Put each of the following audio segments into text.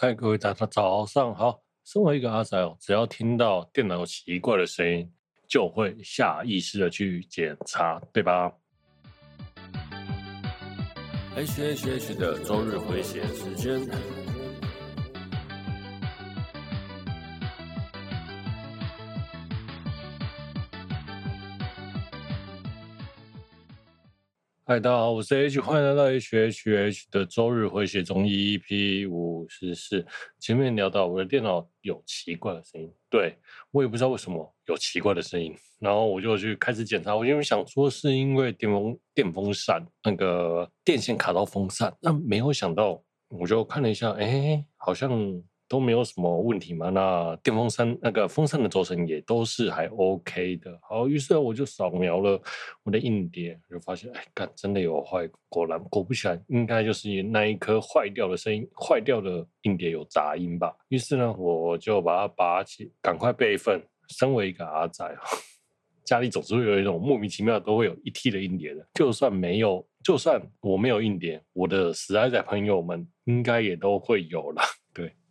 嗨，各位大家早上好。身为一个阿仔哦，只要听到电脑奇怪的声音，就会下意识的去检查，对吧？H H H 的周日回血时间。嗨，大家好，我是 H，欢迎来到 H H H 的周日回血中 EP 五十四。前面聊到我的电脑有奇怪的声音，对，我也不知道为什么有奇怪的声音，然后我就去开始检查，我因为想说是因为电风电风扇那个电线卡到风扇，那没有想到，我就看了一下，哎，好像。都没有什么问题嘛？那电风扇那个风扇的轴承也都是还 OK 的。好，于是我就扫描了我的硬碟，就发现，哎，干，真的有坏。果然，果不其然，应该就是那一颗坏掉的声音，坏掉的硬碟有杂音吧。于是呢，我就把它拔起，赶快备份。身为一个阿宅，家里总是会有一种莫名其妙都会有一 T 的硬碟的。就算没有，就算我没有硬碟，我的死阿仔朋友们应该也都会有了。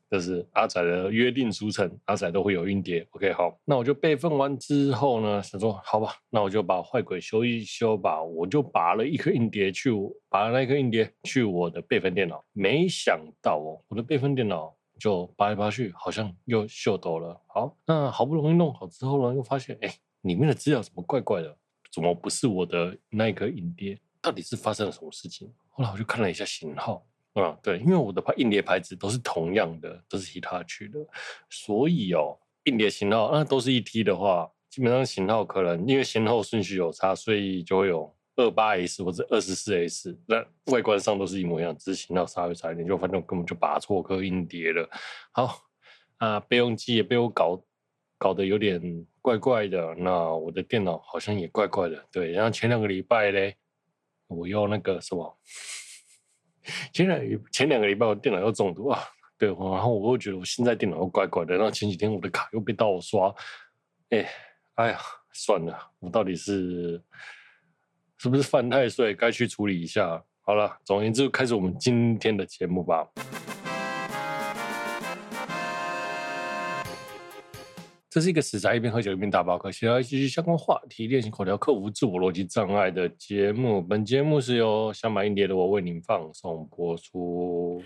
这是阿仔的约定俗成，阿仔都会有硬碟。OK，好，那我就备份完之后呢，想说好吧，那我就把坏鬼修一修吧。我就拔了一颗硬碟去，拔了那颗硬碟去我的备份电脑。没想到哦，我的备份电脑就拔来拔去，好像又秀逗了。好，那好不容易弄好之后呢，又发现哎，里面的资料怎么怪怪的？怎么不是我的那一颗硬碟？到底是发生了什么事情？后来我就看了一下型号。嗯，对，因为我的牌硬碟牌子都是同样的，都是希塔取的，所以哦，硬碟型号那都是一 T 的话，基本上型号可能因为先后顺序有差，所以就会有二八 S 或者二十四 S，那外观上都是一模一样，只是型号稍微差一点，就反正我根本就拔错颗硬碟了。好啊，备用机也被我搞搞得有点怪怪的，那我的电脑好像也怪怪的，对，然后前两个礼拜嘞，我用那个什么。前两前两个礼拜我电脑又中毒啊，对，然后我又觉得我现在电脑又怪怪的，然后前几天我的卡又被盗刷，哎，哎呀，算了，我到底是是不是犯太岁，该去处理一下。好了，总而言之，开始我们今天的节目吧。这是一个死宅一边喝酒一边打包客，想要继续相关话题练习口条，克服自我逻辑障碍的节目。本节目是由想买硬碟的我为您放送播出。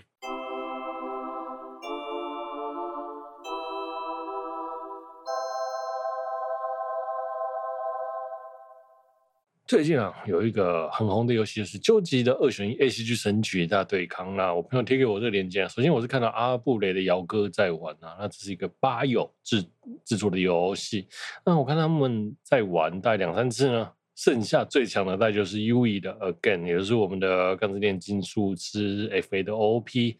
最近啊，有一个很红的游戏，就是《究极的二选一 ACG 神曲大对抗》。那我朋友贴给我这个链接，首先我是看到阿布雷的姚哥在玩啊，那这是一个吧友制制作的游戏。那我看他们在玩大概两三次呢，剩下最强的大概就是 UE 的 Again，也就是我们的钢之炼金术师 FA 的 OP。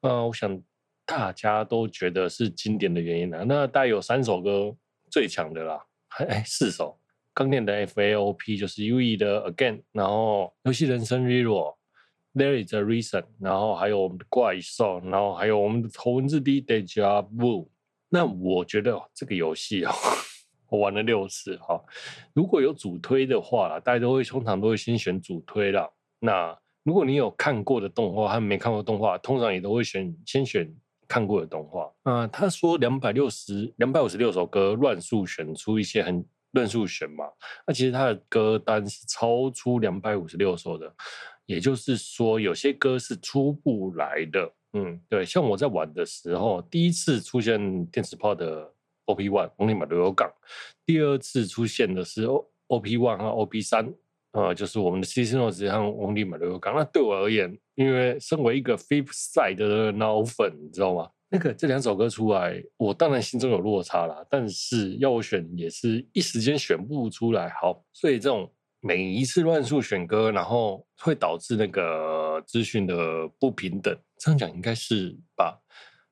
那我想大家都觉得是经典的原因啊，那大概有三首歌最强的啦，还哎，四首。钢炼的 FAOP 就是 UE 的 Again，然后游戏人生 Zero，There is a reason，然后还有我们的怪兽，然后还有我们的头文字 D Deja Vu。那我觉得这个游戏啊，我玩了六次哈。如果有主推的话，大家都会通常都会先选主推啦。那如果你有看过的动画和没看过动画，通常也都会选先选看过的动画。啊，他说两百六十两百五十六首歌乱数选出一些很。论述选嘛，那其实他的歌单是超出两百五十六首的，也就是说有些歌是出不来的。嗯，对，像我在玩的时候，第一次出现电磁炮的 OP One 翁立马流有港，第二次出现的是 OP One 和 OP 三，呃，就是我们的 CC Notes 和翁立马流有港。那对我而言，因为身为一个 Flipside 的脑粉，你知道吗？那个这两首歌出来，我当然心中有落差啦，但是要我选也是一时间选不出来。好，所以这种每一次乱数选歌，然后会导致那个资讯的不平等，这样讲应该是吧？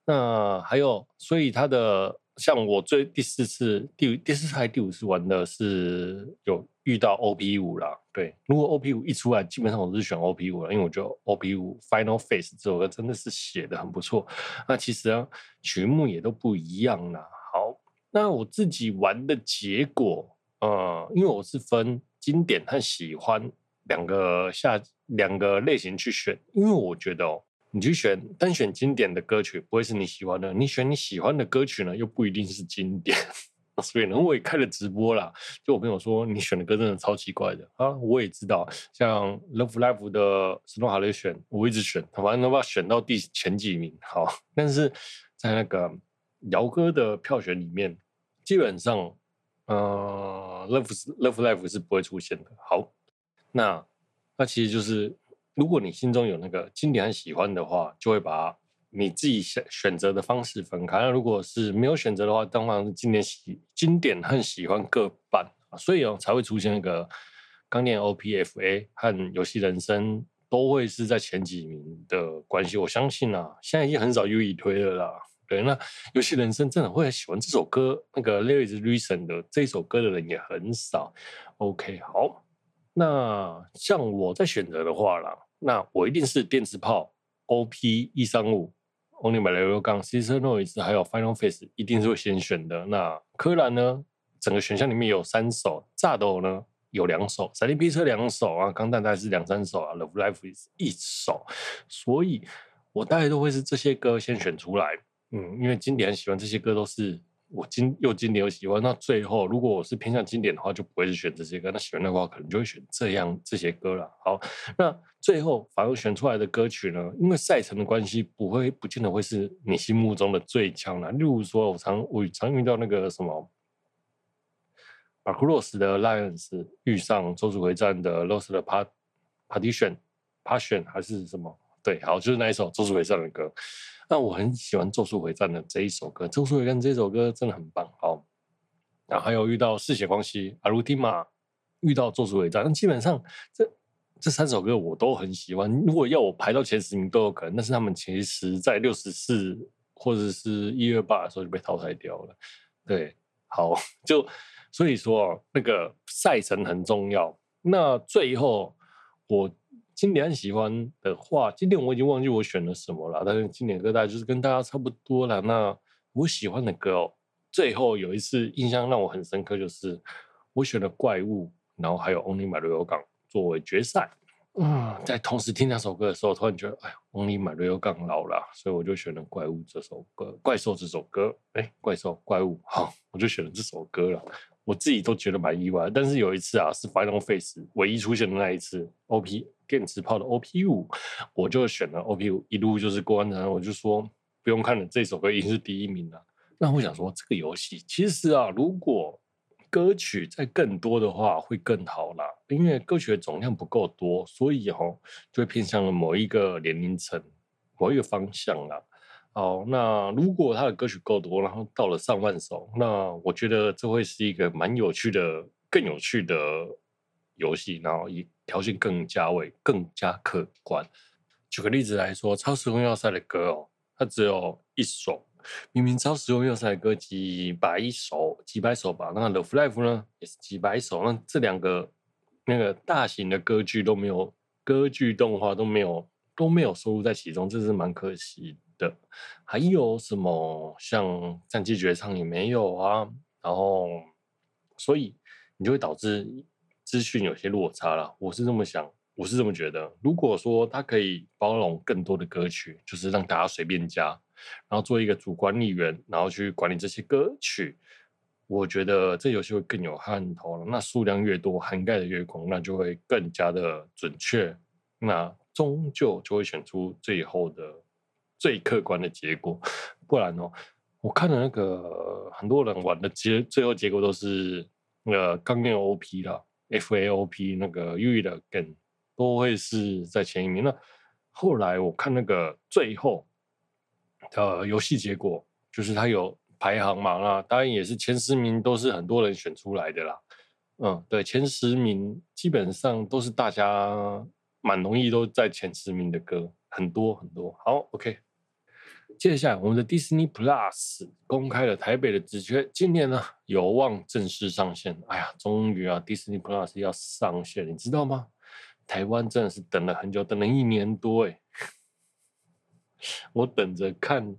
那还有，所以它的像我最第四次第第四次还第五次玩的是有遇到 OP 五啦。对，如果 OP 五一出来，基本上我是选 OP 五了，因为我觉得 OP 五 Final Face 这首歌真的是写的很不错。那其实啊，曲目也都不一样啦。好，那我自己玩的结果，呃，因为我是分经典和喜欢两个下两个类型去选，因为我觉得哦，你去选单选经典的歌曲，不会是你喜欢的；你选你喜欢的歌曲呢，又不一定是经典。所以呢，我也开了直播啦。就我朋友说，你选的歌真的超奇怪的啊！我也知道，像 Love Life 的 Snow 哈雷选，我一直选，反正能把选到第前几名。好，但是在那个姚哥的票选里面，基本上，呃，Love Love Life 是不会出现的。好，那那其实就是，如果你心中有那个经典很喜欢的话，就会把。你自己选选择的方式分开。那如果是没有选择的话，当然是经典喜经典和喜欢各半，所以哦才会出现那个刚念 OPFA 和游戏人生都会是在前几名的关系。我相信啊，现在已经很少有以推了啦。对，那游戏人生真的会很喜欢这首歌，那个 There Is Reason 的这首歌的人也很少。OK，好，那像我在选择的话啦，那我一定是电磁炮 OP 一三五。Only My Little Gun、Sister Noise 还有 Final Face 一定是会先选的。那柯南呢？整个选项里面有三首，炸斗呢有两首，闪电霹雳两首啊，钢弹大概是两三首啊，Love Life is 一首，所以我大概都会是这些歌先选出来。嗯，因为经典很喜欢这些歌都是。我经又经典又喜欢，那最后如果我是偏向经典的话，就不会是选这些歌。那喜欢的话，可能就会选这样这些歌了。好，那最后反而选出来的歌曲呢，因为赛程的关系，不会不见得会是你心目中的最强的。例如说，我常我常遇到那个什么，Macross 的 Lions 遇上咒术回战的 Lost 的 Partition Passion 还是什么？对，好，就是那一首咒术回战的歌。那我很喜欢《咒术回战》的这一首歌，《咒术回战》这首歌真的很棒。好，然后还有遇到《嗜血光曦》、《阿鲁蒂玛》，遇到《咒术回战》，那基本上这这三首歌我都很喜欢。如果要我排到前十名都有可能，但是他们其实在六十四或者是一月八的时候就被淘汰掉了。对，好，就所以说那个赛程很重要。那最后我。经典很喜欢的话，今天我已经忘记我选了什么了。但是经典歌大概就是跟大家差不多了。那我喜欢的歌哦，最后有一次印象让我很深刻，就是我选了《怪物》，然后还有《Only My Real Gun》作为决赛。嗯，在同时听那首歌的时候，突然觉得，哎呀，《Only My Real Gun》老了，所以我就选了《怪物》这首歌，《怪兽》这首歌。哎，怪兽，怪物，好，我就选了这首歌了。我自己都觉得蛮意外，但是有一次啊，是 Final Face 唯一出现的那一次，OP 电磁炮的 OP 五，我就选了 OP 五，一路就是过关，然后我就说不用看了，这首歌已经是第一名了。那我想说，这个游戏其实啊，如果歌曲再更多的话，会更好啦，因为歌曲的总量不够多，所以、哦，就会偏向了某一个年龄层、某一个方向啦。哦，那如果他的歌曲够多，然后到了上万首，那我觉得这会是一个蛮有趣的、更有趣的游戏，然后以条件更加为更加客观。举个例子来说，超时空要塞的歌哦，它只有一首，明明超时空要塞的歌几百首、几百首吧，那 Love Life 呢也是几百首，那这两个那个大型的歌剧都没有，歌剧动画都没有都没有收录在其中，这是蛮可惜的。的还有什么像战机绝唱也没有啊，然后所以你就会导致资讯有些落差了。我是这么想，我是这么觉得。如果说它可以包容更多的歌曲，就是让大家随便加，然后做一个主管理员，然后去管理这些歌曲，我觉得这游戏会更有看头了。那数量越多，涵盖的越广，那就会更加的准确，那终究就会选出最后的。最客观的结果，不然哦，我看了那个很多人玩的结，最后结果都是那个刚念 OP 啦，FAOP 那个 UE 的 Game 都会是在前一名。那后来我看那个最后的游戏结果，就是它有排行嘛，那当然也是前十名都是很多人选出来的啦。嗯，对，前十名基本上都是大家蛮容易都在前十名的歌，很多很多。好，OK。接下来，我们的 Disney Plus 公开了台北的职缺，今年呢有望正式上线。哎呀，终于啊，Disney Plus 要上线，你知道吗？台湾真的是等了很久，等了一年多哎。我等着看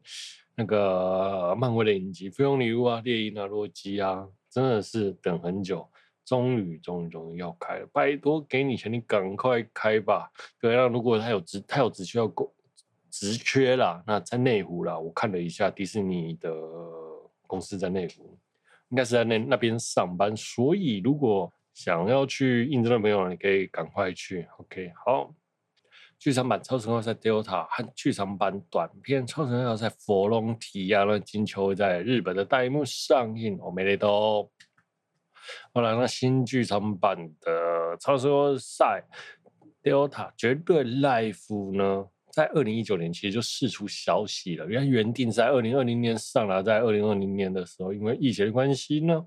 那个漫威的影集《绯红女巫》啊，《猎鹰》啊，《洛基》啊，真的是等很久，终于，终于，终于要开了！拜托，给你钱，你赶快开吧。对啊，如果他有职，他有职缺要够。职缺啦，那在内湖啦，我看了一下迪士尼的公司在内湖，应该是在那那边上班，所以如果想要去应征的朋友，你可以赶快去。OK，好。剧场版《超时空要塞 Delta》和剧场版短片《超时空要塞佛隆提亚》呢，今秋在日本的大荧幕上映。我没雷都。后来，那新剧场版的《超时空要塞 Delta 绝对 Life》呢，在二零一九年其实就释出消息了，原来原定在二零二零年上了，在二零二零年的时候，因为疫情的关系呢。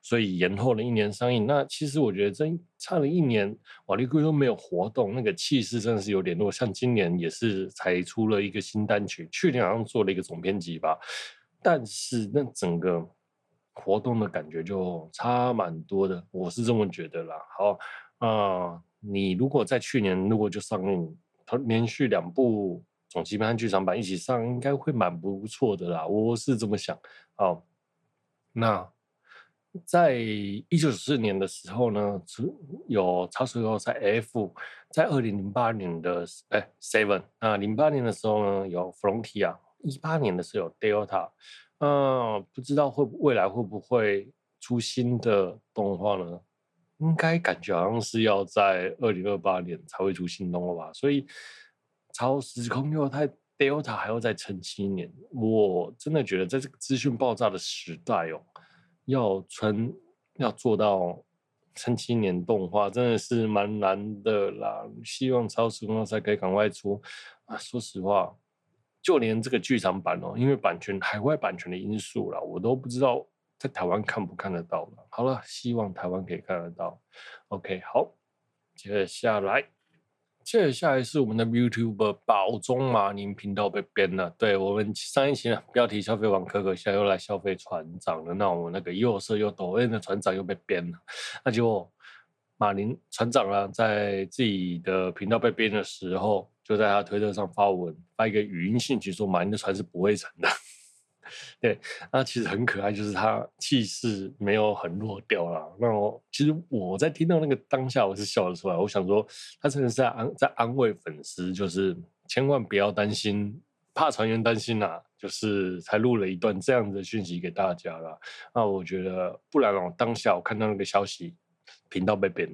所以延后了一年上映。那其实我觉得真差了一年，瓦力龟都没有活动，那个气势真的是有点弱。像今年也是才出了一个新单曲，去年好像做了一个总编辑吧，但是那整个活动的感觉就差蛮多的，我是这么觉得啦。好啊、你如果在去年如果就上映，连续两部总集篇剧场版一起上，应该会蛮不错的啦。我是这么想。好，那。在一九九四年的时候呢，有超时空要塞 F，在二零零八年的哎 Seven，那零八年的时候呢有 Frontier，一八年的时候有 Delta，嗯，不知道会未来会不会出新的动画呢？应该感觉好像是要在二零二八年才会出新动画吧，所以超时空要太 Delta 还要再撑七年，我真的觉得在这个资讯爆炸的时代哦。要存要做到撑七年动画，真的是蛮难的啦。希望超时空要塞可以赶快出啊！说实话，就连这个剧场版哦，因为版权海外版权的因素啦，我都不知道在台湾看不看得到了。好了，希望台湾可以看得到。OK，好，接下来。接下来是我们的 YouTuber 宝中马林频道被编了。对，我们上一期呢，标题消费王可可现在又来消费船长了。那我们那个又色又抖 M 的船长又被编了。那就马林船长啊，在自己的频道被编的时候，就在他推特上发文，发一个语音信息说马林的船是不会沉的。对，那其实很可爱，就是他气势没有很弱掉啦。那我其实我在听到那个当下，我是笑了出来。我想说，他真的是在安在安慰粉丝，就是千万不要担心，怕船员担心啦，就是才录了一段这样的讯息给大家啦。那我觉得，不然哦，当下我看到那个消息，频道被编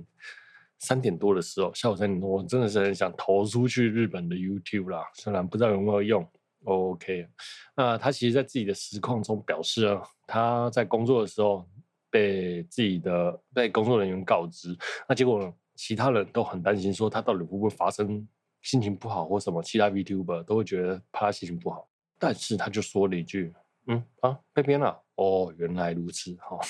三点多的时候，下午三点多，我真的是很想投出去日本的 YouTube 啦，虽然不知道有没有用。OK，那他其实，在自己的实况中表示啊，他在工作的时候被自己的被工作人员告知，那结果，其他人都很担心，说他到底会不会发生心情不好或什么，其他 VTuber 都会觉得怕他心情不好，但是他就说了一句，嗯啊，被编了，哦，原来如此，哈、哦，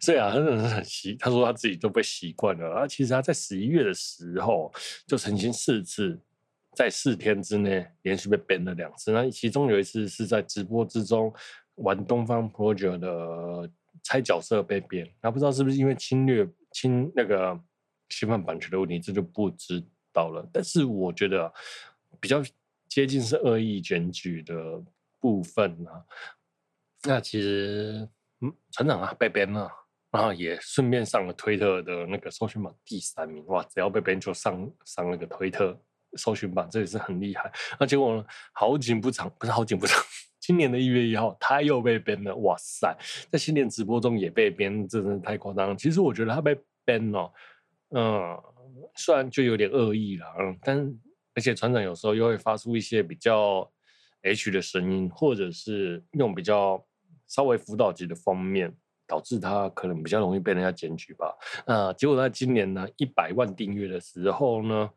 所以啊，真的是很习，他说他自己都被习惯了，啊，其实他在十一月的时候就曾经四次。在四天之内连续被 ban 了两次，那其中有一次是在直播之中玩东方 Project 的猜角色被 ban，那不知道是不是因为侵略侵那个侵犯版权的问题，这就不知道了。但是我觉得比较接近是恶意检举的部分啊。那其实嗯，船长啊被 ban 了，然后也顺便上了推特的那个搜寻榜第三名，哇！只要被 ban 就上上那个推特。搜寻榜，这也是很厉害。那结果呢？好景不长，不是好景不长。今年的一月一号，他又被 ban 了。哇塞，在新年直播中也被 ban，这真的太夸张了。其实我觉得他被 ban 了，嗯，虽然就有点恶意了，嗯，但而且船长有时候又会发出一些比较 H 的声音，或者是用比较稍微辅导级的方面，导致他可能比较容易被人家检举吧。那结果在今年呢，一百万订阅的时候呢？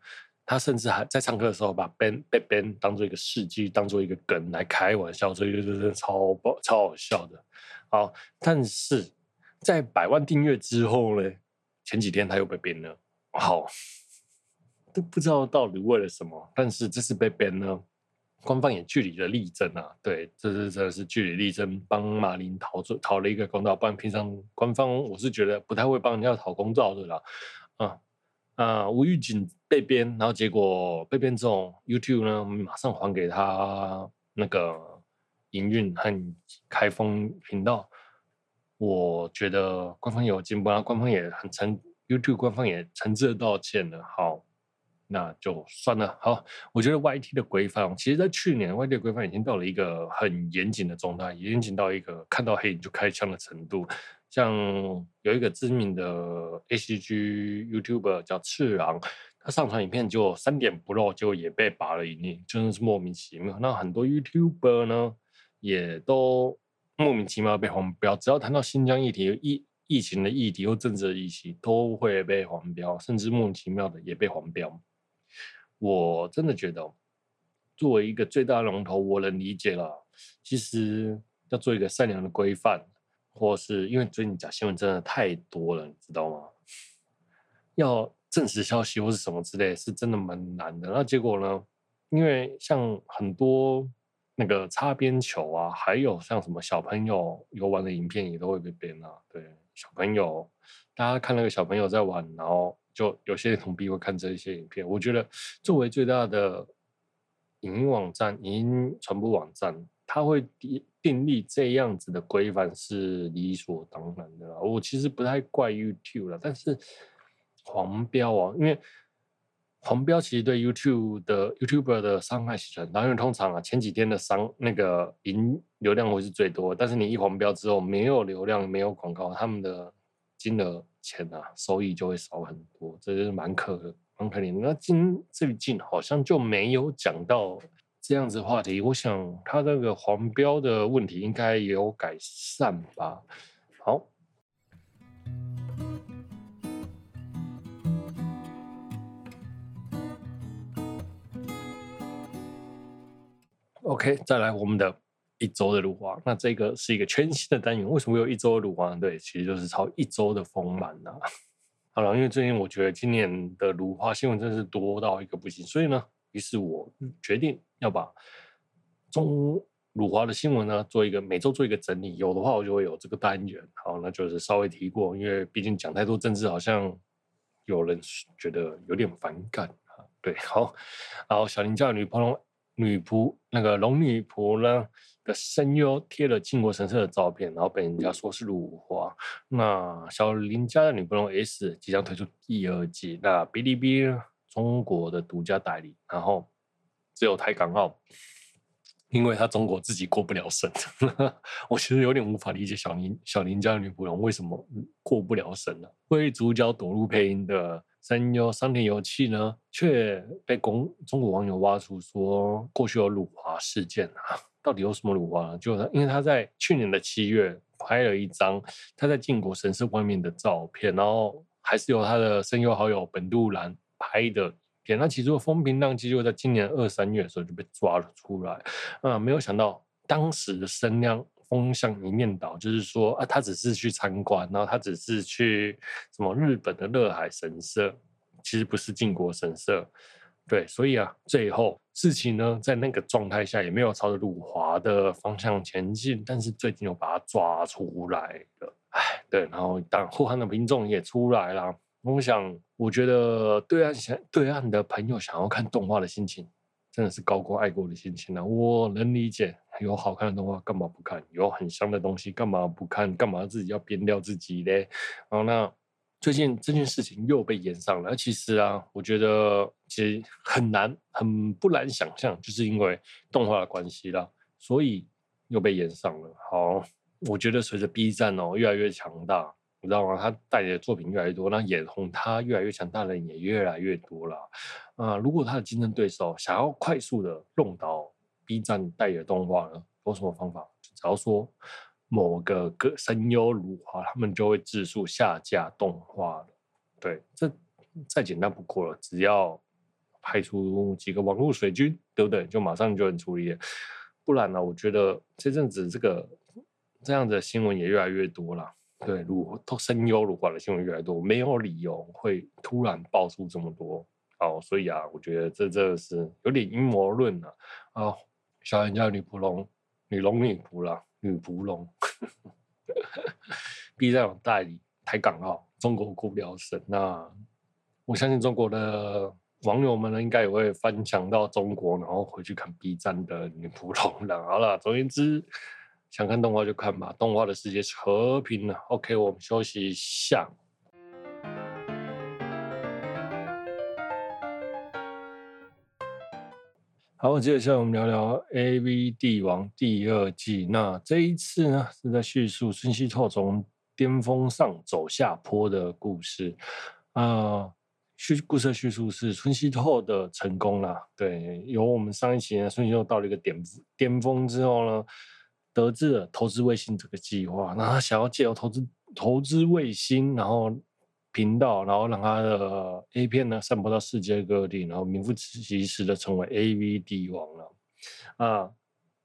他甚至还在上课的时候把 ban 被 ban 当做一个事迹，当做一个梗来开玩笑，所以真的超爆超好笑的。好，但是在百万订阅之后呢，前几天他又被 ban 了。好，都不知道到底为了什么。但是这次被 ban 呢，官方也据理了力争啊。对，这是真的是据理力争，帮马林讨做讨了一个公道。不然平常官方我是觉得不太会帮人家讨公道的啦。啊。啊，无预警被编，然后结果被编之后，YouTube 呢马上还给他那个营运和开封频道。我觉得官方有进步，然后官方也很诚，YouTube 官方也诚挚的道歉了。好，那就算了。好，我觉得 YT 的规范，其实在去年 YT 的规范已经到了一个很严谨的状态，严谨到一个看到黑影就开枪的程度。像有一个知名的 ACG YouTuber 叫赤狼，他上传影片就三点不漏，就也被拔了一念，真的是莫名其妙。那很多 YouTuber 呢，也都莫名其妙被黄标，只要谈到新疆议题、疫疫情的议题或政治的议题，都会被黄标，甚至莫名其妙的也被黄标。我真的觉得，作为一个最大龙头，我能理解了。其实要做一个善良的规范。或是因为最近假新闻真的太多了，你知道吗？要证实消息或是什么之类，是真的蛮难的。那结果呢？因为像很多那个擦边球啊，还有像什么小朋友游玩的影片，也都会被编啊。对，小朋友，大家看那个小朋友在玩，然后就有些同币会看这一些影片。我觉得作为最大的影音网站、影音传播网站。他会订立这样子的规范是理所当然的啦。我其实不太怪 YouTube 了，但是黄标啊，因为黄标其实对 YouTube 的 YouTuber 的伤害是很大。因为通常啊，前几天的商那个银流量会是最多，但是你一黄标之后，没有流量，没有广告，他们的金额钱啊，收益就会少很多，这就是蛮可蛮可怜。那今最近好像就没有讲到。这样子话题，我想他那个黄标的问题应该也有改善吧。好，OK，再来我们的一周的鲁华。那这个是一个全新的单元，为什么有一周的鲁华？对，其实就是超一周的丰满呐。好了，因为最近我觉得今年的鲁华新闻真是多到一个不行，所以呢。于是我决定要把中鲁华的新闻呢做一个每周做一个整理，有的话我就会有这个单元。好，那就是稍微提过，因为毕竟讲太多政治，好像有人觉得有点反感啊。对，好，然后小林家的女仆龙女仆那个龙女仆呢的声优贴了靖国神社的照片，然后被人家说是辱华。那小林家的女仆龙 S 即将推出第二季，那哔哩哔哩。中国的独家代理，然后只有台港澳，因为他中国自己过不了审，我其实有点无法理解小林小林家的女仆龙为什么过不了审呢？为主角躲入配音的声优桑田由纪呢，却被公中国网友挖出说过去有辱华事件啊，到底有什么辱华呢？就他，因为他在去年的七月拍了一张他在靖国神社外面的照片，然后还是由他的声优好友本杜兰。拍的片，那其实风平浪静就在今年二三月的时候就被抓了出来，啊，没有想到当时的声量风向一面倒，就是说啊，他只是去参观，然后他只是去什么日本的乐海神社，其实不是靖国神社，对，所以啊，最后事情呢，在那个状态下也没有朝着辱华的方向前进，但是最近又把他抓出来了，哎，对，然后当后汉的民众也出来了。我想，我觉得对岸想对岸的朋友想要看动画的心情，真的是高过爱国的心情啊！我能理解，有好看的动画干嘛不看？有很香的东西干嘛不看？干嘛自己要编掉自己嘞？然后那最近这件事情又被延上了。其实啊，我觉得其实很难，很不难想象，就是因为动画的关系啦，所以又被延上了。好，我觉得随着 B 站哦越来越强大。你知道吗？他代理的作品越来越多，那眼红他越来越强大的人也越来越多了。啊、如果他的竞争对手想要快速的弄到 B 站代理的动画呢，有什么方法？只要说某个个声优如华，他们就会自述下架动画了。对，这再简单不过了，只要派出几个网络水军，对不对？就马上就能处理。不然呢，我觉得这阵子这个这样的新闻也越来越多了。对，辱都声优辱华的新闻越来越多，没有理由会突然爆出这么多。哦，所以啊，我觉得这真的是有点阴谋论了。啊，小人家女仆龙，女龙女仆啦，女仆龙。B 站有代理台港澳，中国过不了审。那我相信中国的网友们呢，应该也会翻墙到中国，然后回去看 B 站的女仆龙了。好了，总而言之。想看动画就看吧，动画的世界是和平的。OK，我们休息一下。好，接下来我们聊聊《AV 帝王》第二季。那这一次呢，是在叙述村西透从巅峰上走下坡的故事。啊、叙故事的叙述是村西透的成功啦。对，由我们上一期呢，村西透到了一个巅巅峰之后呢，得知了投资卫星这个计划，那他想要借由投资投资卫星，然后。频道，然后让他的 A 片呢散播到世界各地，然后名副其实的成为 AV 帝王了啊！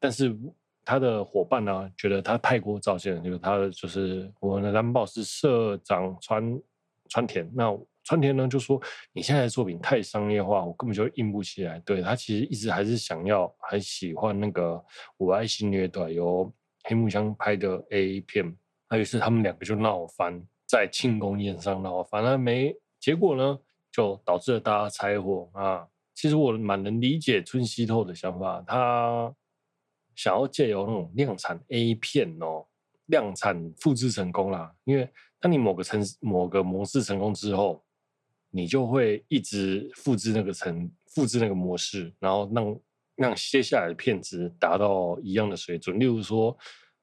但是他的伙伴呢，觉得他太过造线，就是他的就是我们的蓝宝石社长川川田，那川田呢就说：“你现在的作品太商业化，我根本就硬不起来。对”他其实一直还是想要，还喜欢那个《我爱新虐待》由黑木香拍的 A 片，那于是他们两个就闹翻。在庆功宴上，然后反而没结果呢，就导致了大家拆伙啊。其实我蛮能理解春熙透的想法，他想要借由那种量产 A 片哦，量产复制成功啦。因为当你某个成某个模式成功之后，你就会一直复制那个成复制那个模式，然后让让接下来的片子达到一样的水准。例如说，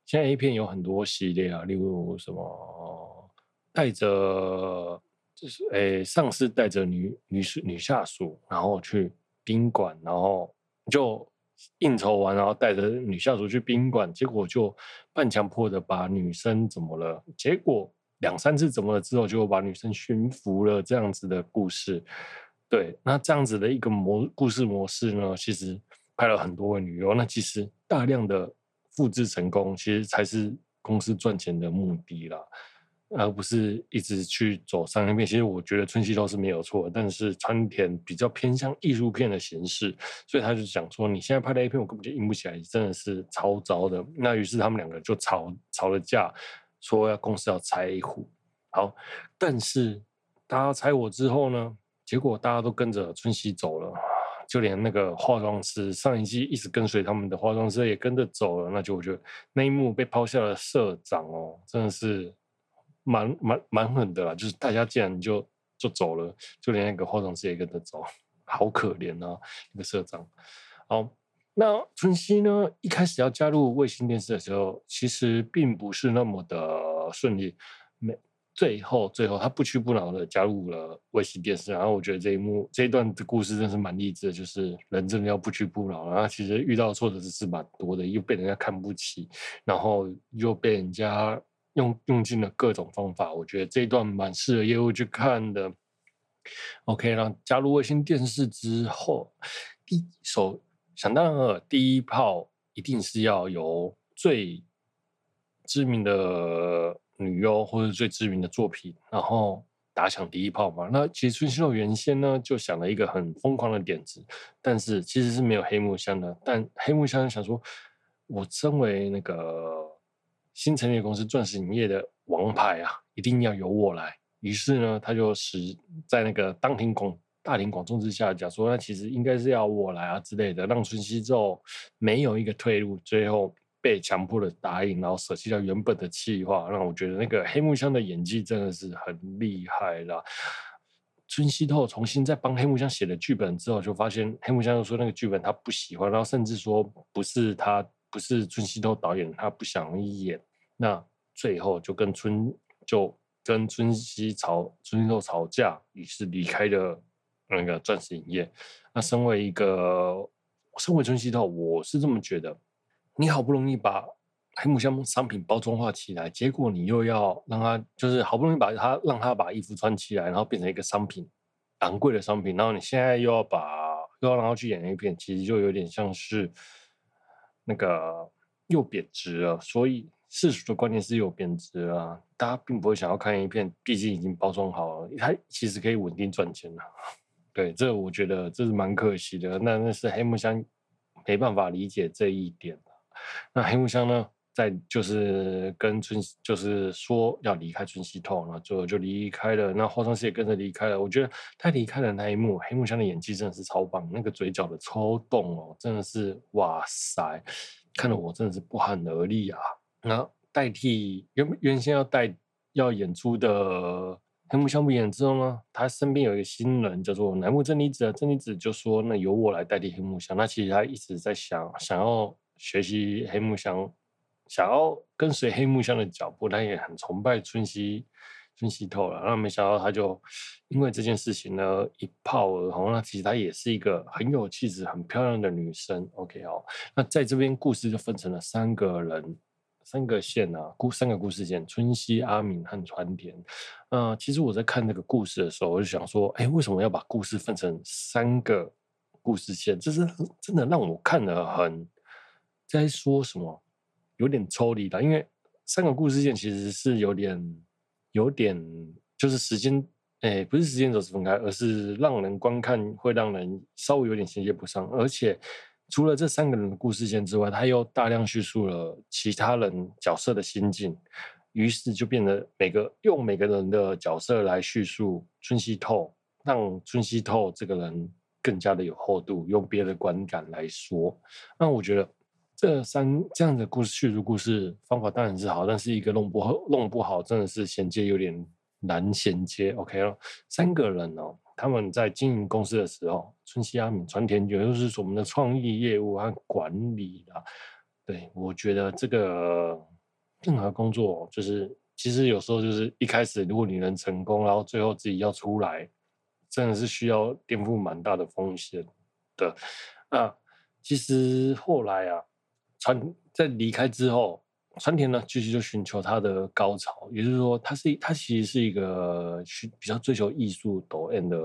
现在 A 片有很多系列啊，例如什么。带着就是诶，上司带着女女女下属，然后去宾馆，然后就应酬完，然后带着女下属去宾馆，结果就半强迫的把女生怎么了？结果两三次怎么了之后，就把女生驯服了，这样子的故事。对，那这样子的一个模故事模式呢，其实拍了很多位女优，那其实大量的复制成功，其实才是公司赚钱的目的啦。而不是一直去走商业片，其实我觉得春熙都是没有错，但是川田比较偏向艺术片的形式，所以他就讲说，你现在拍的 A 片我根本就硬不起来，真的是超糟的。那于是他们两个就吵吵了架，说要公司要拆户。好，但是大家拆我之后呢，结果大家都跟着春熙走了，就连那个化妆师上一季一直跟随他们的化妆师也跟着走了，那就我觉得那一幕被抛下了社长哦，真的是。蛮蛮蛮狠的啦，就是大家竟然就就走了，就连那个化妆师也跟着走，好可怜啊，一个社长。好，那春熙呢，一开始要加入卫星电视的时候，其实并不是那么的顺利。没，最后最后他不屈不挠的加入了卫星电视。然后我觉得这一幕这一段的故事真是蛮励志的，就是人真的要不屈不挠。然后其实遇到挫折是蛮多的，又被人家看不起，然后又被人家。用用尽了各种方法，我觉得这一段蛮适合业务去看的。OK，然后加入卫星电视之后，第一首想当然了，第一炮一定是要由最知名的女优或者最知名的作品，然后打响第一炮嘛。那其实春熙路原先呢就想了一个很疯狂的点子，但是其实是没有黑木香的。但黑木香想说，我身为那个。新成立公司钻石影业的王牌啊，一定要由我来。于是呢，他就使在那个当庭广大庭广众之下讲说，那其实应该是要我来啊之类的，让村西透没有一个退路，最后被强迫的答应，然后舍弃掉原本的计划。让我觉得那个黑木香的演技真的是很厉害啦。春西透重新再帮黑木香写了剧本之后，就发现黑木香又说那个剧本他不喜欢，然后甚至说不是他。不是春西透导演，他不想演，那最后就跟春就跟春西吵，春西透吵架，于是离开了那个钻石影业。那身为一个，身为村西透，我是这么觉得，你好不容易把黑木香商品包装化起来，结果你又要让他，就是好不容易把他让他把衣服穿起来，然后变成一个商品，昂贵的商品，然后你现在又要把又要让他去演 A 片，其实就有点像是。那个又贬值了，所以世俗的观念是又贬值了。大家并不会想要看一片，毕竟已经包装好了，它其实可以稳定赚钱了。对，这我觉得这是蛮可惜的。那那是黑木香没办法理解这一点。那黑木香呢，在就是跟春，就是说要离开村西透，然后最后就离开了。那化妆师也跟着离开了。我觉得他离开的那一幕，黑木香的演技真的是超棒，那个嘴角的抽动哦，真的是哇塞，看得我真的是不寒而栗啊。那代替原原先要带要演出的黑木香不演之后呢，他身边有一个新人叫做乃木真理子啊，真理子就说：“那由我来代替黑木香。”那其实他一直在想，想要学习黑木香，想要跟随黑木香的脚步，他也很崇拜春熙春熙透了。那没想到他就因为这件事情呢一炮而红。那其实他也是一个很有气质、很漂亮的女生。OK 哦，那在这边故事就分成了三个人。三个线啊，故三个故事线，春熙、阿敏和川田。呃，其实我在看那个故事的时候，我就想说，哎，为什么要把故事分成三个故事线？这是真的让我看得很在说什么，有点抽离的。因为三个故事线其实是有点有点，就是时间，哎，不是时间轴是分开，而是让人观看会让人稍微有点衔接不上，而且。除了这三个人的故事线之外，他又大量叙述了其他人角色的心境，于是就变得每个用每个人的角色来叙述春熙透，让春熙透这个人更加的有厚度。用别的观感来说，那我觉得这三这样的故事叙述故事方法当然是好，但是一个弄不好弄不好，真的是衔接有点难衔接。OK 了，三个人哦。他们在经营公司的时候，春熙、阿敏、川田，也就是我们的创意业务和管理啦。对，我觉得这个任何工作，就是其实有时候就是一开始，如果你能成功，然后最后自己要出来，真的是需要颠覆蛮大的风险的。啊，其实后来啊，川在离开之后。川田呢，继续就寻求他的高潮，也就是说，他是他其实是一个比较追求艺术、抖 M 的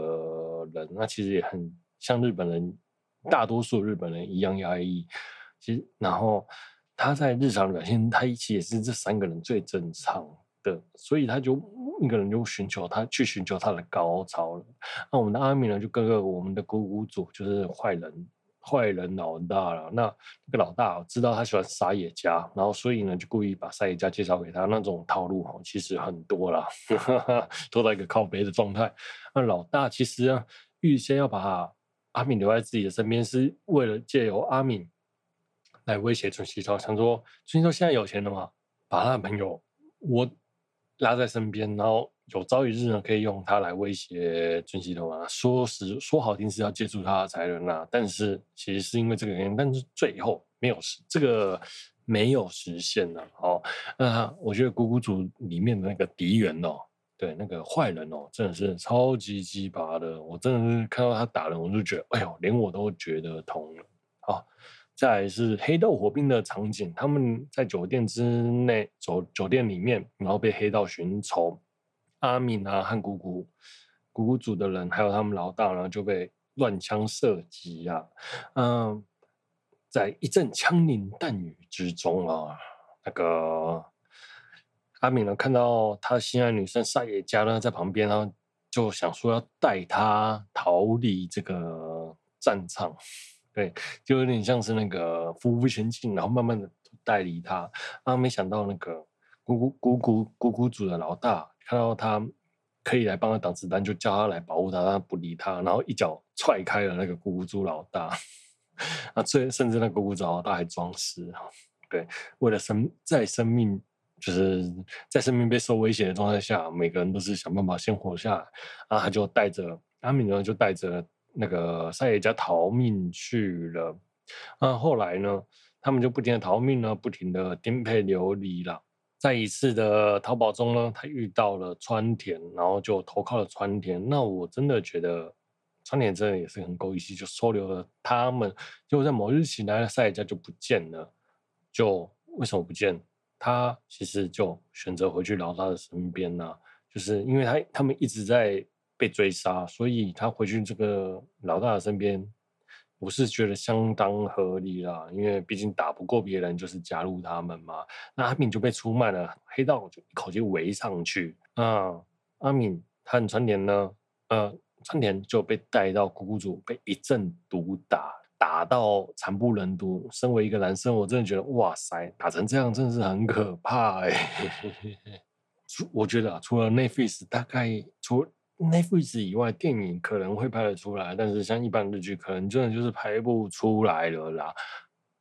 人。那其实也很像日本人，大多数日本人一样压抑。其实，然后他在日常表现，他一起也是这三个人最正常的，所以他就一个人就寻求他去寻求他的高潮了。那我们的阿米呢，就跟个我们的鼓鼓组就是坏人。坏人老大了，那那个老大知道他喜欢沙野家，然后所以呢就故意把沙野家介绍给他，那种套路哈其实很多啦，拖到一个靠北的状态。那老大其实啊，预先要把阿敏留在自己的身边，是为了借由阿敏来威胁春熙超，想说春熙透现在有钱了嘛，把他的朋友我拉在身边，然后。有朝一日呢，可以用它来威胁春熙透啊。说实说好听是要借助他才能啊，但是其实是因为这个原因，但是最后没有实这个没有实现呢。哦，那我觉得鼓鼓组里面的那个敌人哦，对那个坏人哦，真的是超级鸡巴的。我真的是看到他打人，我就觉得，哎呦，连我都觉得痛了。好，再来是黑道火并的场景，他们在酒店之内，酒酒店里面，然后被黑道寻仇。阿敏啊，和姑姑姑姑组的人，还有他们老大然后，就被乱枪射击啊。嗯，在一阵枪林弹雨之中啊，那个阿敏呢，看到他心爱女生沙野家呢在旁边，然后就想说要带她逃离这个战场，对，就有点像是那个匍匐前进，然后慢慢的带离他。啊，没想到那个姑姑姑姑姑姑组的老大。看到他可以来帮他挡子弹，就叫他来保护他，他不理他，然后一脚踹开了那个鼓鼓组老大。啊，最甚至那个鼓鼓组老大还装死，对，为了生在生命就是在生命被受威胁的状态下，每个人都是想办法先活下来。啊，他就带着阿敏呢，就带着那个赛爷家逃命去了。啊，后来呢，他们就不停的逃命呢，不停的颠沛流离了。在一次的逃跑中呢，他遇到了川田，然后就投靠了川田。那我真的觉得川田真的也是很够义气，就收留了他们。结果在某日醒来，沙野家就不见了。就为什么不见？他其实就选择回去老大的身边呢、就是因为他他们一直在被追杀，所以他回去这个老大的身边。我是觉得相当合理啦，因为毕竟打不过别人，就是加入他们嘛。那阿敏就被出卖了，黑道就一口气围上去。啊，阿敏和川田呢？呃，川田就被带到鼓鼓组，被一阵毒打，打到惨不忍睹。身为一个男生，我真的觉得哇塞，打成这样真的是很可怕哎、欸。我觉得啊，除了 Netflix，大概除 Netflix 以外，电影可能会拍得出来，但是像一般日剧，可能真的就是拍不出来了啦。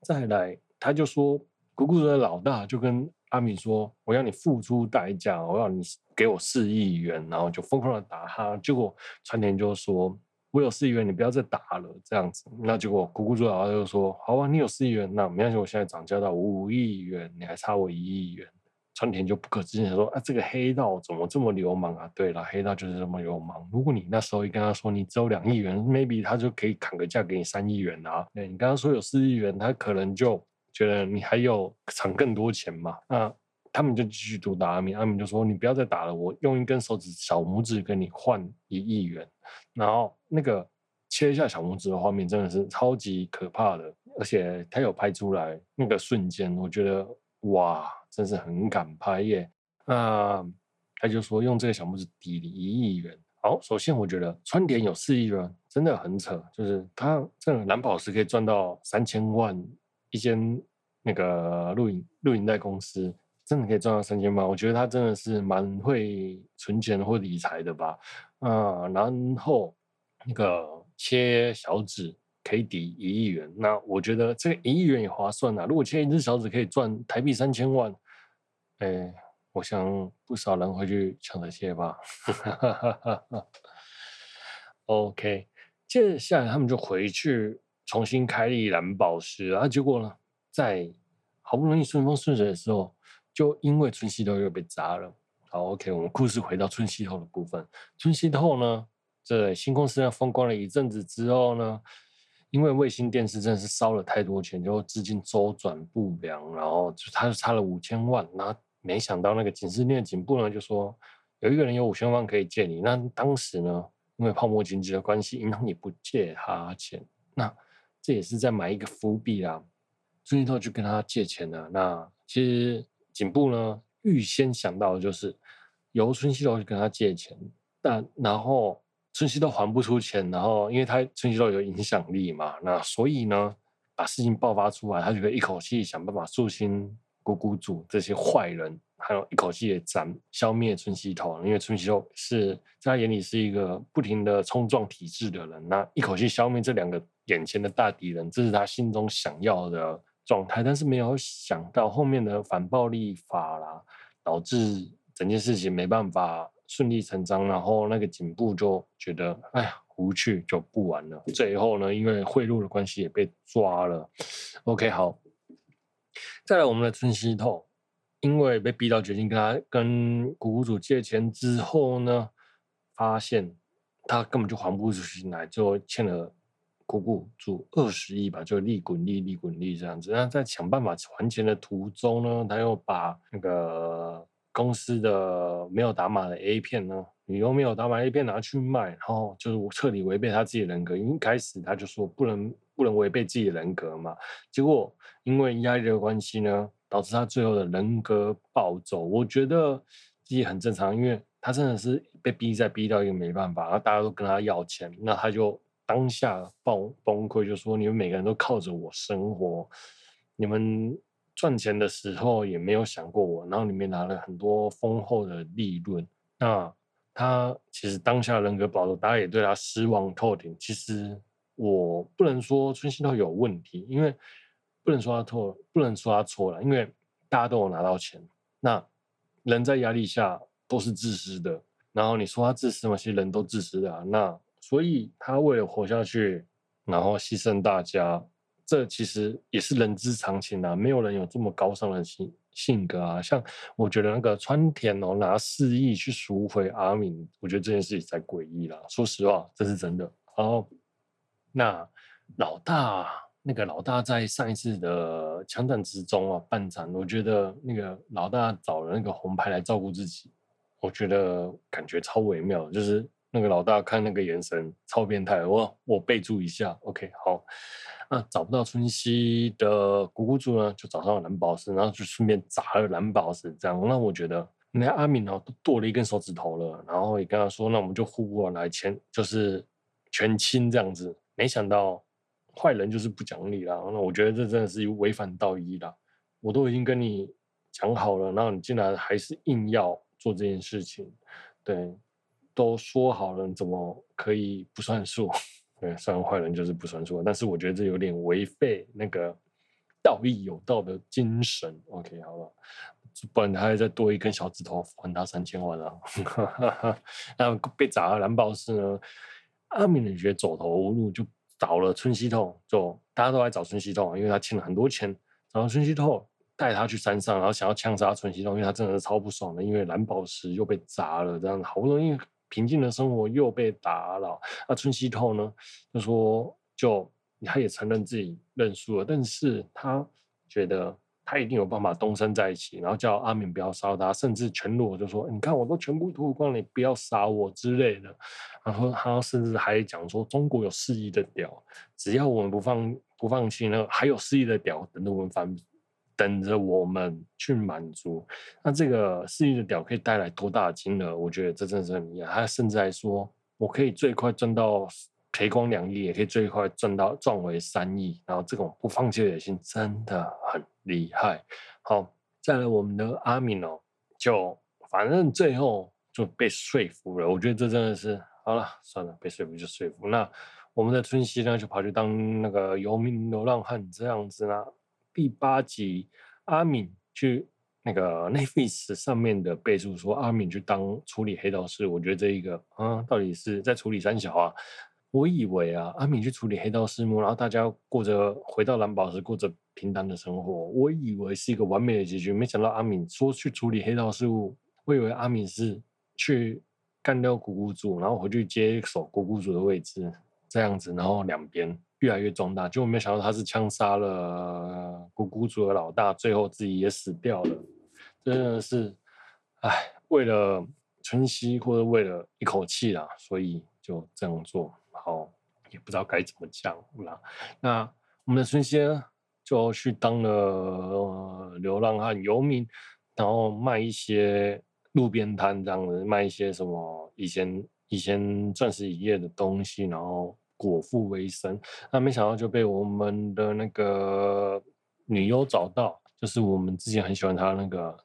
再来，他就说，鼓鼓的老大就跟阿米说：“我要你付出代价，我要你给我四亿元。”然后就疯狂的打他。结果川田就说：“我有四亿元，你不要再打了。”这样子，那结果古谷主老就说：“好啊，你有四亿元，那没关系，我现在涨价到五亿元，你还差我一亿元。”川田就不可置信说：“啊，这个黑道怎么这么流氓啊？”对了，黑道就是这么流氓。如果你那时候一跟他说你只有两亿元，maybe 他就可以砍个价给你三亿元啊。对，你刚刚说有四亿元，他可能就。觉得你还有藏更多钱嘛？那他们就继续毒打阿明，阿明就说：“你不要再打了，我用一根手指小拇指跟你换一亿元。”然后那个切一下小拇指的画面真的是超级可怕的，而且他有拍出来那个瞬间，我觉得哇，真是很敢拍耶。那他就说用这个小拇指抵一亿元。好，首先我觉得川田有四亿元真的很扯，就是他这个蓝宝石可以赚到三千万。一间那个录影录影带公司真的可以赚到三千万，我觉得他真的是蛮会存钱或理财的吧。啊、然后那个切小指可以抵一亿元，那我觉得这个一亿元也划算啊。如果切一只小指可以赚台币三千万，哎，我想不少人会去抢着切吧。OK，接下来他们就回去。重新开立蓝宝石，啊结果呢，在好不容易顺风顺水的时候，就因为春熙透又被砸了。好，OK，我们故事回到春熙透的部分。春熙透呢，在新公司呢风光了一阵子之后呢，因为卫星电视真的是烧了太多钱，就资金周转不良，然后就他就差了五千万。然后没想到那个警视厅的警部呢就说，有一个人有五千万可以借你。那当时呢，因为泡沫经济的关系，银行也不借他钱。那这也是在埋一个伏笔啦。村西透就跟他借钱了。那其实警部呢，预先想到的就是由村西透去跟他借钱，但然后春熙都还不出钱，然后因为他春熙都有影响力嘛，那所以呢，把事情爆发出来，他就可以一口气想办法肃清古谷主这些坏人，还有一口气也斩消灭村西透，因为村西透是在他眼里是一个不停的冲撞体制的人，那一口气消灭这两个。眼前的大敌人，这是他心中想要的状态，但是没有想到后面的反暴力法啦，导致整件事情没办法顺理成章，然后那个警部就觉得，哎呀，无趣就不玩了。最后呢，因为贿赂的关系也被抓了。OK，好，再来我们的村西透，因为被逼到决定跟他跟古谷主借钱之后呢，发现他根本就还不出去来，就欠了。古谷主二十亿吧，就利滚利，利滚利这样子。那在想办法还钱的途中呢，他又把那个公司的没有打码的 A 片呢，你又没有打码 A 片拿去卖，然后就是彻底违背他自己的人格。一开始他就说不能不能违背自己的人格嘛，结果因为压力的关系呢，导致他最后的人格暴走。我觉得自己很正常，因为他真的是被逼在逼到一个没办法，然后大家都跟他要钱，那他就。当下崩崩溃，就说你们每个人都靠着我生活，你们赚钱的时候也没有想过我，然后里面拿了很多丰厚的利润。那他其实当下人格暴走，大家也对他失望透顶。其实我不能说村西透有问题，因为不能说他错，不能说他错了，因为大家都有拿到钱。那人在压力下都是自私的，然后你说他自私吗？其实人都自私的啊。那所以他为了活下去，然后牺牲大家，这其实也是人之常情啊。没有人有这么高尚的性性格啊。像我觉得那个川田哦，拿四亿去赎回阿敏，我觉得这件事情才诡异啦。说实话，这是真的。然后那老大，那个老大在上一次的枪战之中啊，半残，我觉得那个老大找了那个红牌来照顾自己，我觉得感觉超微妙，就是。那个老大看那个眼神超变态，我我备注一下，OK，好。那找不到春熙的古谷主呢，就找上了蓝宝石，然后就顺便砸了蓝宝石，这样。那我觉得，那阿敏哦都剁了一根手指头了，然后也跟他说，那我们就互过来签就是全亲这样子。没想到坏人就是不讲理啦，那我觉得这真的是违反道义啦。我都已经跟你讲好了，然后你竟然还是硬要做这件事情，对。都说好了，怎么可以不算数？对，虽然坏人就是不算数，但是我觉得这有点违背那个道义有道的精神。OK，好了，不然他还再多一根小指头，还他三千万啊！那被砸了蓝宝石呢？阿敏也觉得走投无路，就找了村西透，就大家都来找村西透，因为他欠了很多钱。找了村西透带他去山上，然后想要枪杀村西透，因为他真的是超不爽的，因为蓝宝石又被砸了，这样好不容易平静的生活又被打扰。那春熙透呢，就说就他也承认自己认输了，但是他觉得。他一定有办法东山再起，然后叫阿敏不要杀他，甚至全裸就说：“你看我都全部脱光了，你不要杀我之类的。”然后他甚至还讲说：“中国有四亿的屌，只要我们不放不放弃呢，还有四亿的屌等着我们反等着我们去满足。那这个四亿的屌可以带来多大的金额？我觉得这真的是很厉害。他甚至还说：我可以最快赚到。”赔光两亿也可以最快赚到赚回三亿，然后这种不放弃的野心真的很厉害。好，再来我们的阿敏哦，就反正最后就被说服了。我觉得这真的是好了，算了，被说服就说服。那我们的春熙呢，就跑去当那个游民流浪汉这样子呢。第八集阿敏去那个 n e t f i x 上面的备注说阿敏去当处理黑道事，我觉得这一个啊，到底是在处理三小啊？我以为啊，阿敏去处理黑道事务，然后大家过着回到蓝宝石，过着平淡的生活。我以为是一个完美的结局，没想到阿敏说去处理黑道事务。我以为阿敏是去干掉古古组，然后回去接手古古组的位置，这样子，然后两边越来越壮大。结果没想到他是枪杀了古古族的老大，最后自己也死掉了。真的是，哎，为了春熙或者为了一口气啦，所以就这样做。好，也不知道该怎么讲了。那我们的春熙就去当了、流浪汉、游民，然后卖一些路边摊这样子，卖一些什么以前以前钻石一夜的东西，然后果腹为生。那没想到就被我们的那个女优找到，就是我们之前很喜欢她那个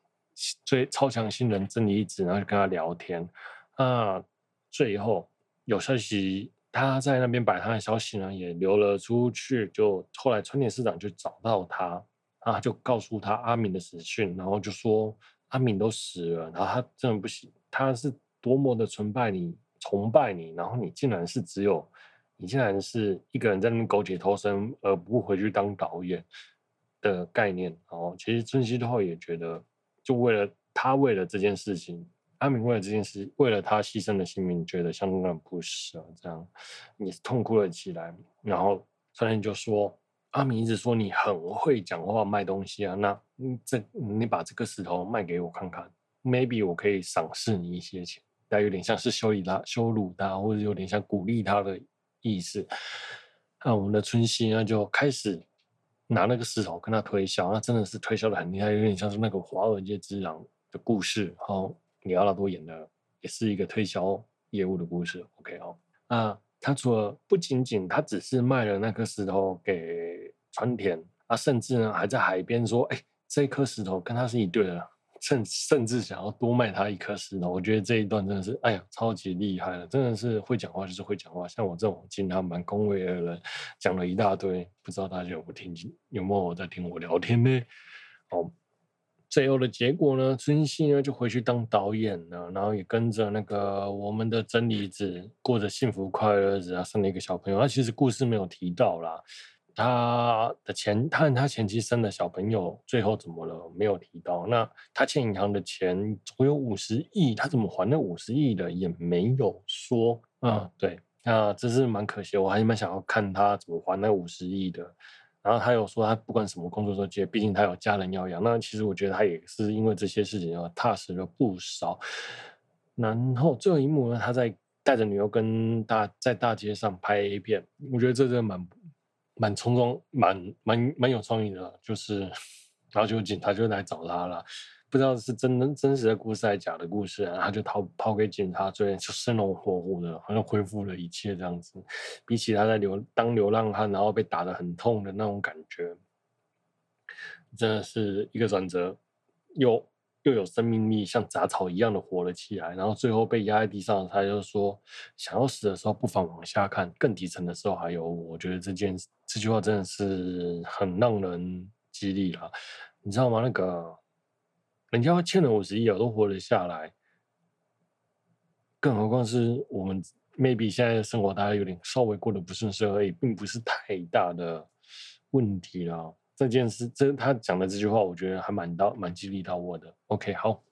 最超强新人真理子，然后就跟她聊天。啊，最后有消息。他在那边摆摊的消息呢，也流了出去。就后来川田市长就找到他，啊，就告诉他阿敏的死讯，然后就说阿敏都死了，然后他真的不行，他是多么的崇拜你，崇拜你，然后你竟然是只有，你竟然是一个人在那边苟且偷生，而不回去当导演的概念。哦其实春熙的话也觉得，就为了他为了这件事情。阿明为了这件事，为了他牺牲的性命，觉得相当不舍，这样也是痛哭了起来。然后川田就说：“阿明一直说你很会讲话卖东西啊，那这你把这个石头卖给我看看，maybe 我可以赏识你一些钱。”但有点像是羞辱他、羞辱他，或者有点像鼓励他的意思。那我们的春熙呢，就开始拿那个石头跟他推销，那真的是推销的很厉害，有点像是那个华尔街之狼的故事，好。李奥纳多演的也是一个推销业务的故事，OK 哦。啊，他除了不仅仅他只是卖了那颗石头给川田，啊，甚至呢还在海边说，哎，这颗石头跟他是一对的，甚甚至想要多卖他一颗石头。我觉得这一段真的是，哎呀，超级厉害了，真的是会讲话就是会讲话。像我这种经常蛮恭维的人，讲了一大堆，不知道大家有没有听进，有没有在听我聊天呢？哦。最后的结果呢，春熙呢就回去当导演了，然后也跟着那个我们的真理子过着幸福快乐日子啊，生了一个小朋友。他其实故事没有提到啦，他的前他和他前妻生的小朋友最后怎么了？没有提到。那他欠银行的钱总有五十亿，他怎么还那五十亿的也没有说。啊，对，那这是蛮可惜，我还蛮想要看他怎么还那五十亿的。然后他有说，他不管什么工作都接，毕竟他有家人要养。那其实我觉得他也是因为这些事情啊，踏实了不少。然后最后一幕呢，他在带着女儿跟大在大街上拍 A 片，我觉得这真的蛮蛮冲动，蛮蛮蛮有创意的。就是，然后就警察就来找他了。不知道是真的真实的故事还是假的故事啊？他就逃跑给警察追，就生龙活虎的，好像恢复了一切这样子。比起他在流当流浪汉，然后被打得很痛的那种感觉，真的是一个转折，又又有生命力，像杂草一样的活了起来。然后最后被压在地上，他就说：“想要死的时候，不妨往下看，更底层的时候还有我。”我觉得这件这句话真的是很让人激励了，你知道吗？那个。人家欠了五十亿啊，都活得下来，更何况是我们 maybe 现在的生活大家有点稍微过得不顺遂而已，并不是太大的问题啦。这件事，这他讲的这句话，我觉得还蛮到蛮激励到我的。OK，好。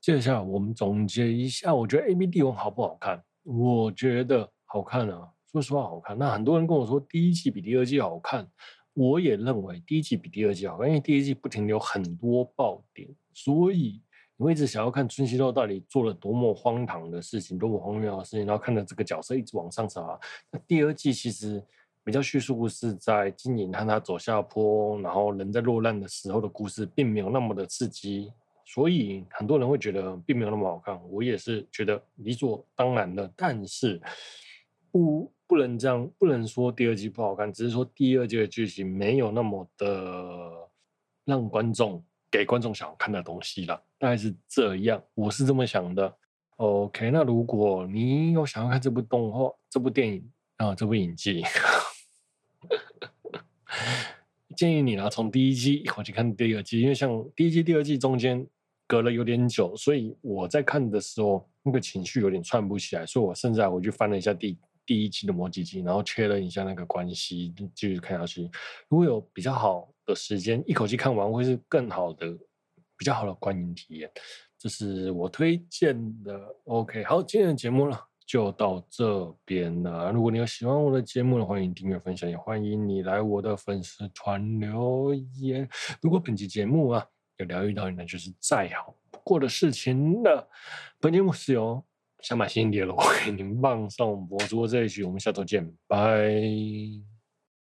接下来我们总结一下，我觉得《A.B. 帝王》好不好看？我觉得好看啊，说实话好看。那很多人跟我说第一季比第二季好看，我也认为第一季比第二季好看，因为第一季不停留很多爆点，所以你会一直想要看村西透到底做了多么荒唐的事情，多么荒谬的事情，然后看着这个角色一直往上爬。那第二季其实比较叙述是在经营和他走下坡，然后人在落难的时候的故事，并没有那么的刺激。所以很多人会觉得并没有那么好看，我也是觉得理所当然的。但是不不能这样，不能说第二季不好看，只是说第二季的剧情没有那么的让观众给观众想看的东西了，大概是这样，我是这么想的。OK，那如果你有想要看这部动画、这部电影啊、这部影集，建议你呢从第一季一口气看第二季，因为像第一季、第二季中间。隔了有点久，所以我在看的时候，那个情绪有点串不起来，所以我甚至还回去翻了一下第第一季的某几集，然后确认一下那个关系，继续看下去。如果有比较好的时间，一口气看完会是更好的、比较好的观影体验。这是我推荐的。OK，好，今天的节目呢就到这边了。如果你有喜欢我的节目呢，欢迎订阅、分享，也欢迎你来我的粉丝团留言。如果本期节目啊，有疗愈到你，那就是再好不过的事情了。本节目是由想买新碟了，我给您放送播出这一期，我们下周见，拜。